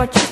what you